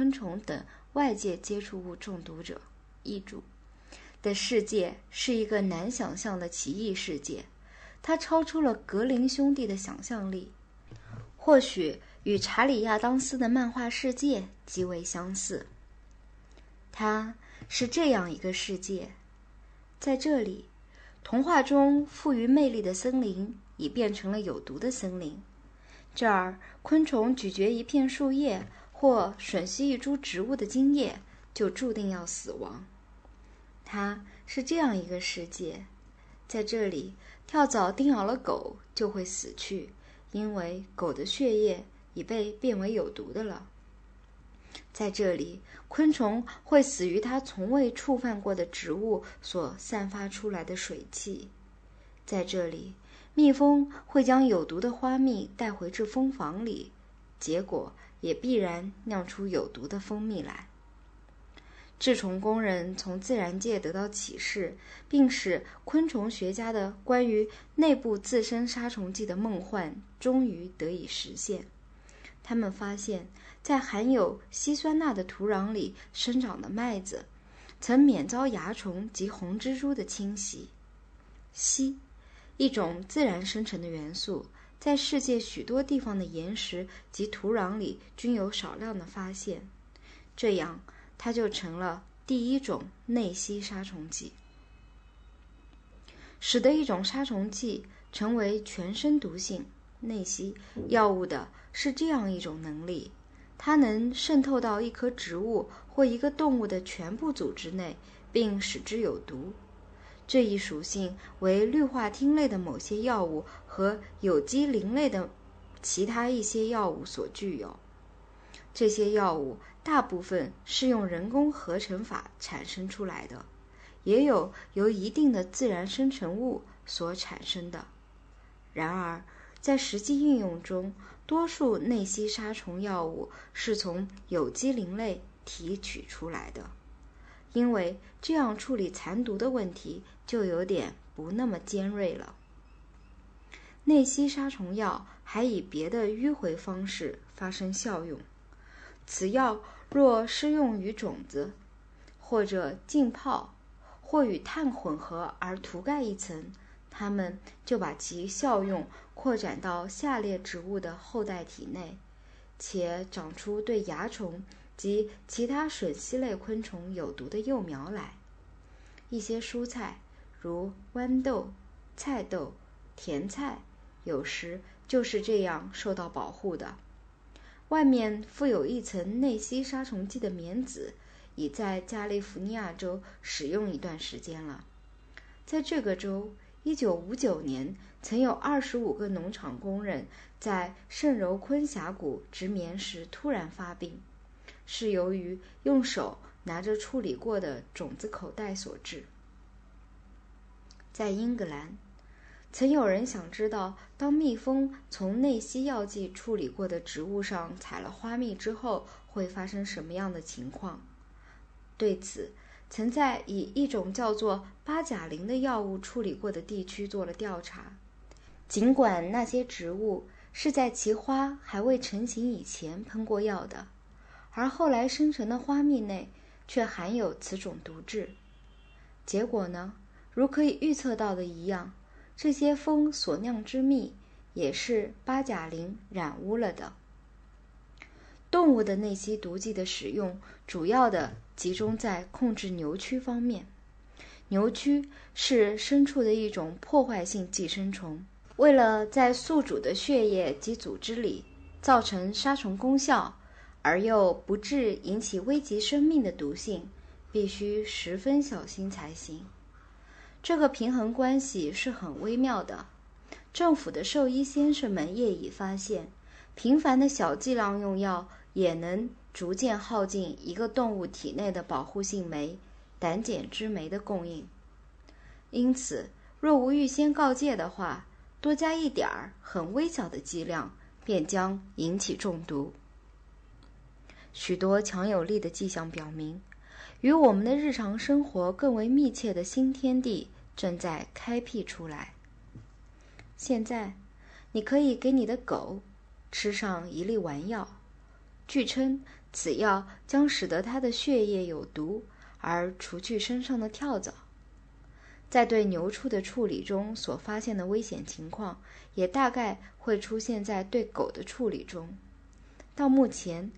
昆虫等外界接触物中毒者，译注的世界是一个难想象的奇异世界，它超出了格林兄弟的想象力，或许与查理亚当斯的漫画世界极为相似。它是这样一个世界，在这里，童话中富于魅力的森林已变成了有毒的森林。这儿，昆虫咀嚼一片树叶或吮吸一株植物的茎叶，就注定要死亡。它是这样一个世界，在这里，跳蚤叮咬了狗就会死去，因为狗的血液已被变为有毒的了。在这里，昆虫会死于它从未触犯过的植物所散发出来的水汽。在这里。蜜蜂会将有毒的花蜜带回至蜂房里，结果也必然酿出有毒的蜂蜜来。制虫工人从自然界得到启示，并使昆虫学家的关于内部自身杀虫剂的梦幻终于得以实现。他们发现，在含有硒酸钠的土壤里生长的麦子，曾免遭蚜虫及红蜘蛛的侵袭。硒。一种自然生成的元素，在世界许多地方的岩石及土壤里均有少量的发现，这样它就成了第一种内吸杀虫剂。使得一种杀虫剂成为全身毒性内吸药物的是这样一种能力：它能渗透到一棵植物或一个动物的全部组织内，并使之有毒。这一属性为氯化烃类的某些药物和有机磷类的其他一些药物所具有。这些药物大部分是用人工合成法产生出来的，也有由一定的自然生成物所产生的。然而，在实际应用中，多数内吸杀虫药物是从有机磷类提取出来的。因为这样处理残毒的问题就有点不那么尖锐了。内吸杀虫药还以别的迂回方式发生效用。此药若施用于种子，或者浸泡，或与碳混合而涂盖一层，它们就把其效用扩展到下列植物的后代体内，且长出对蚜虫。及其他吮吸类昆虫有毒的幼苗来。一些蔬菜，如豌豆、菜豆、甜菜，有时就是这样受到保护的。外面附有一层内吸杀虫剂的棉籽，已在加利福尼亚州使用一段时间了。在这个州，1959年曾有25个农场工人在圣柔昆峡谷植棉时突然发病。是由于用手拿着处理过的种子口袋所致。在英格兰，曾有人想知道，当蜜蜂从内吸药剂处理过的植物上采了花蜜之后，会发生什么样的情况。对此，曾在以一种叫做八甲磷的药物处理过的地区做了调查。尽管那些植物是在其花还未成型以前喷过药的。而后来生成的花蜜内却含有此种毒质，结果呢，如可以预测到的一样，这些蜂所酿之蜜也是八甲磷染污了的。动物的那些毒剂的使用，主要的集中在控制牛蛆方面。牛蛆是牲畜的一种破坏性寄生虫，为了在宿主的血液及组织里造成杀虫功效。而又不致引起危及生命的毒性，必须十分小心才行。这个平衡关系是很微妙的。政府的兽医先生们业已发现，平凡的小剂量用药也能逐渐耗尽一个动物体内的保护性酶——胆碱之酶的供应。因此，若无预先告诫的话，多加一点儿很微小的剂量，便将引起中毒。许多强有力的迹象表明，与我们的日常生活更为密切的新天地正在开辟出来。现在，你可以给你的狗吃上一粒丸药。据称，此药将使得它的血液有毒，而除去身上的跳蚤。在对牛畜的处理中所发现的危险情况，也大概会出现在对狗的处理中。到目前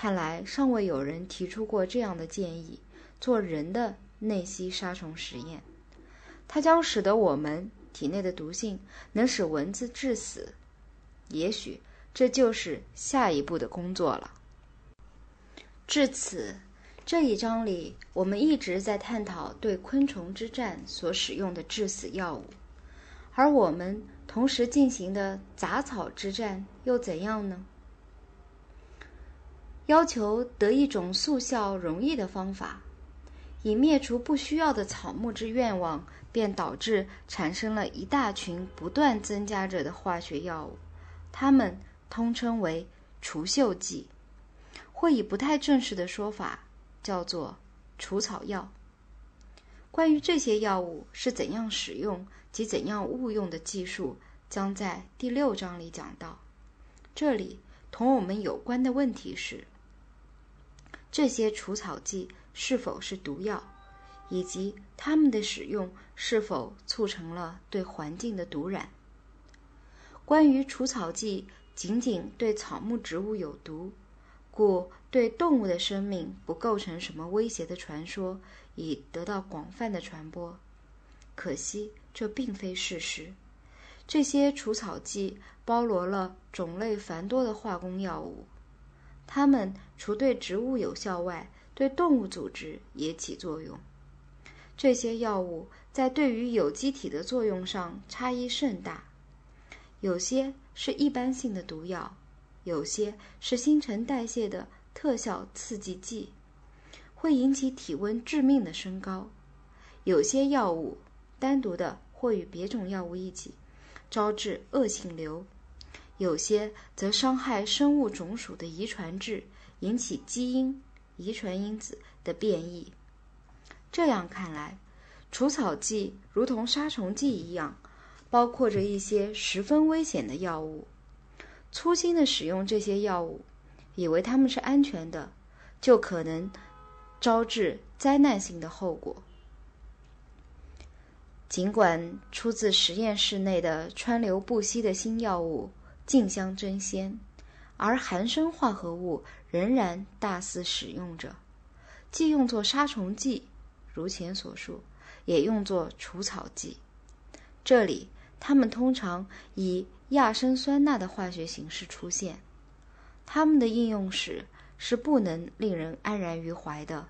看来，尚未有人提出过这样的建议：做人的内吸杀虫实验。它将使得我们体内的毒性能使蚊子致死。也许这就是下一步的工作了。至此。这一章里，我们一直在探讨对昆虫之战所使用的致死药物，而我们同时进行的杂草之战又怎样呢？要求得一种速效容易的方法，以灭除不需要的草木之愿望，便导致产生了一大群不断增加着的化学药物，它们通称为除锈剂，或以不太正式的说法。叫做除草药。关于这些药物是怎样使用及怎样误用的技术，将在第六章里讲到。这里同我们有关的问题是：这些除草剂是否是毒药，以及它们的使用是否促成了对环境的毒染？关于除草剂仅仅对草木植物有毒。故对动物的生命不构成什么威胁的传说已得到广泛的传播，可惜这并非事实。这些除草剂包罗了种类繁多的化工药物，它们除对植物有效外，对动物组织也起作用。这些药物在对于有机体的作用上差异甚大，有些是一般性的毒药。有些是新陈代谢的特效刺激剂，会引起体温致命的升高；有些药物单独的或与别种药物一起，招致恶性瘤；有些则伤害生物种属的遗传质，引起基因、遗传因子的变异。这样看来，除草剂如同杀虫剂一样，包括着一些十分危险的药物。粗心的使用这些药物，以为它们是安全的，就可能招致灾难性的后果。尽管出自实验室内的川流不息的新药物竞相争先，而含砷化合物仍然大肆使用着，既用作杀虫剂，如前所述，也用作除草剂。这里，它们通常以亚砷酸钠的化学形式出现，它们的应用史是不能令人安然于怀的。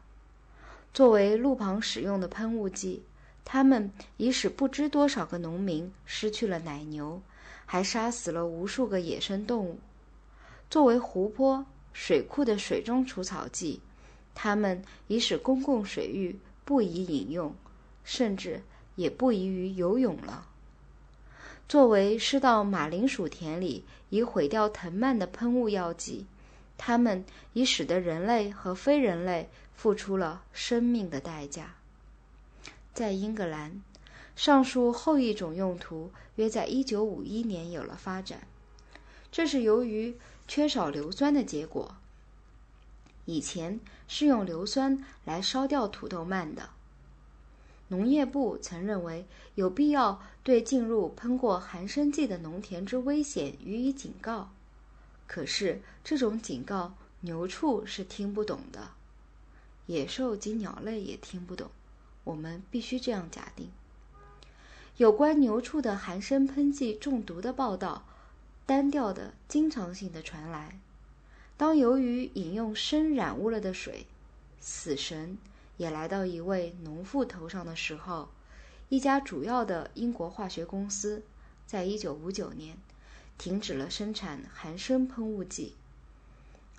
作为路旁使用的喷雾剂，它们已使不知多少个农民失去了奶牛，还杀死了无数个野生动物。作为湖泊、水库的水中除草剂，它们已使公共水域不宜饮用，甚至也不宜于游泳了。作为施到马铃薯田里以毁掉藤蔓的喷雾药剂，它们已使得人类和非人类付出了生命的代价。在英格兰，上述后一种用途约在1951年有了发展，这是由于缺少硫酸的结果。以前是用硫酸来烧掉土豆蔓的。农业部曾认为有必要对进入喷过含砷剂的农田之危险予以警告，可是这种警告牛畜是听不懂的，野兽及鸟类也听不懂。我们必须这样假定。有关牛畜的含砷喷剂中毒的报道，单调的、经常性的传来。当由于饮用砷染污了的水，死神。也来到一位农妇头上的时候，一家主要的英国化学公司在1959年停止了生产含砷喷雾剂，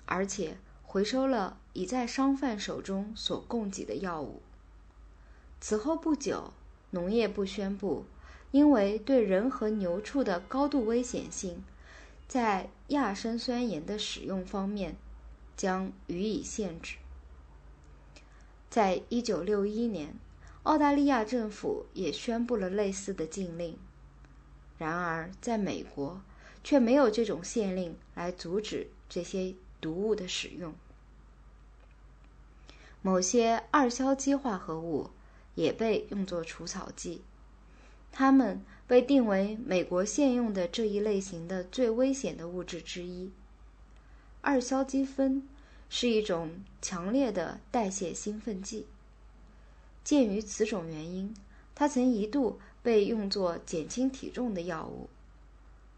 而且回收了已在商贩手中所供给的药物。此后不久，农业部宣布，因为对人和牛畜的高度危险性，在亚砷酸盐的使用方面将予以限制。在一九六一年，澳大利亚政府也宣布了类似的禁令。然而，在美国却没有这种限令来阻止这些毒物的使用。某些二硝基化合物也被用作除草剂，它们被定为美国现用的这一类型的最危险的物质之一。二硝基酚是一种强烈的代谢兴奋剂，鉴于此种原因，它曾一度被用作减轻体重的药物。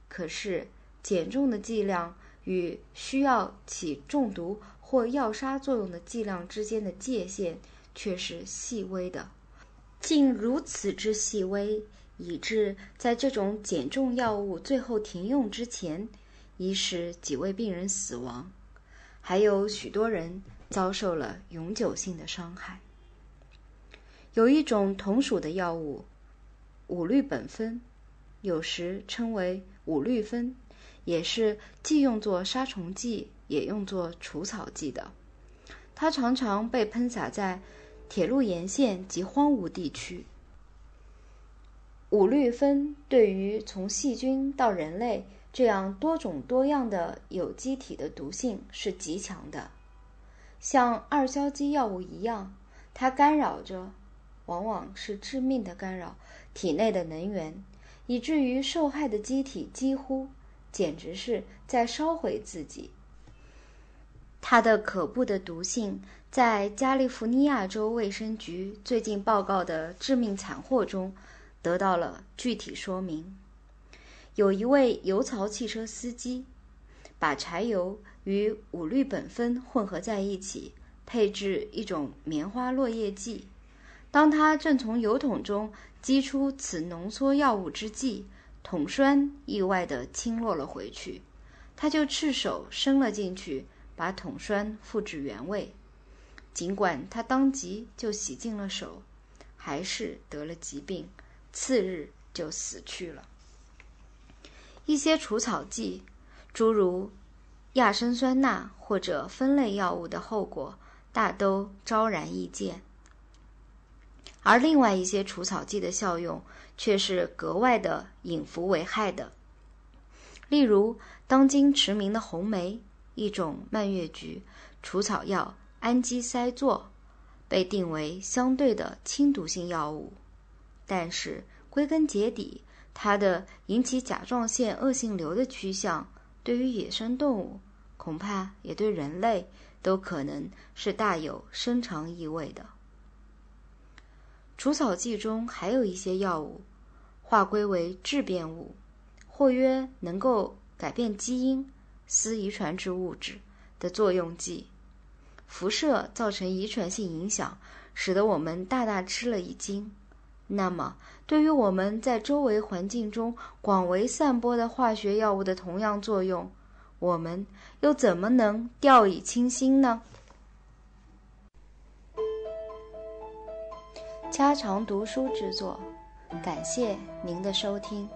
可是，减重的剂量与需要起中毒或药杀作用的剂量之间的界限却是细微的，竟如此之细微，以致在这种减重药物最后停用之前，已使几位病人死亡，还有许多人遭受了永久性的伤害。有一种同属的药物，五氯苯酚。有时称为五氯酚，也是既用作杀虫剂，也用作除草剂的。它常常被喷洒在铁路沿线及荒芜地区。五氯酚对于从细菌到人类这样多种多样的有机体的毒性是极强的，像二硝基药物一样，它干扰着，往往是致命的干扰体内的能源。以至于受害的机体几乎简直是在烧毁自己。它的可怖的毒性，在加利福尼亚州卫生局最近报告的致命惨祸中得到了具体说明。有一位油槽汽车司机，把柴油与五氯苯酚混合在一起，配置一种棉花落叶剂。当他正从油桶中击出此浓缩药物之际，桶栓意外地倾落了回去。他就赤手伸了进去，把桶栓复制原位。尽管他当即就洗净了手，还是得了疾病，次日就死去了。一些除草剂，诸如亚砷酸钠或者酚类药物的后果，大都昭然易见。而另外一些除草剂的效用却是格外的隐伏为害的。例如，当今驰名的红梅，一种蔓越菊除草药氨基噻唑，被定为相对的轻毒性药物。但是，归根结底，它的引起甲状腺恶性瘤的趋向，对于野生动物，恐怕也对人类，都可能是大有深长意味的。除草剂中还有一些药物，划归为致变物，或曰能够改变基因、司遗传之物质的作用剂。辐射造成遗传性影响，使得我们大大吃了一惊。那么，对于我们在周围环境中广为散播的化学药物的同样作用，我们又怎么能掉以轻心呢？家常读书制作，感谢您的收听。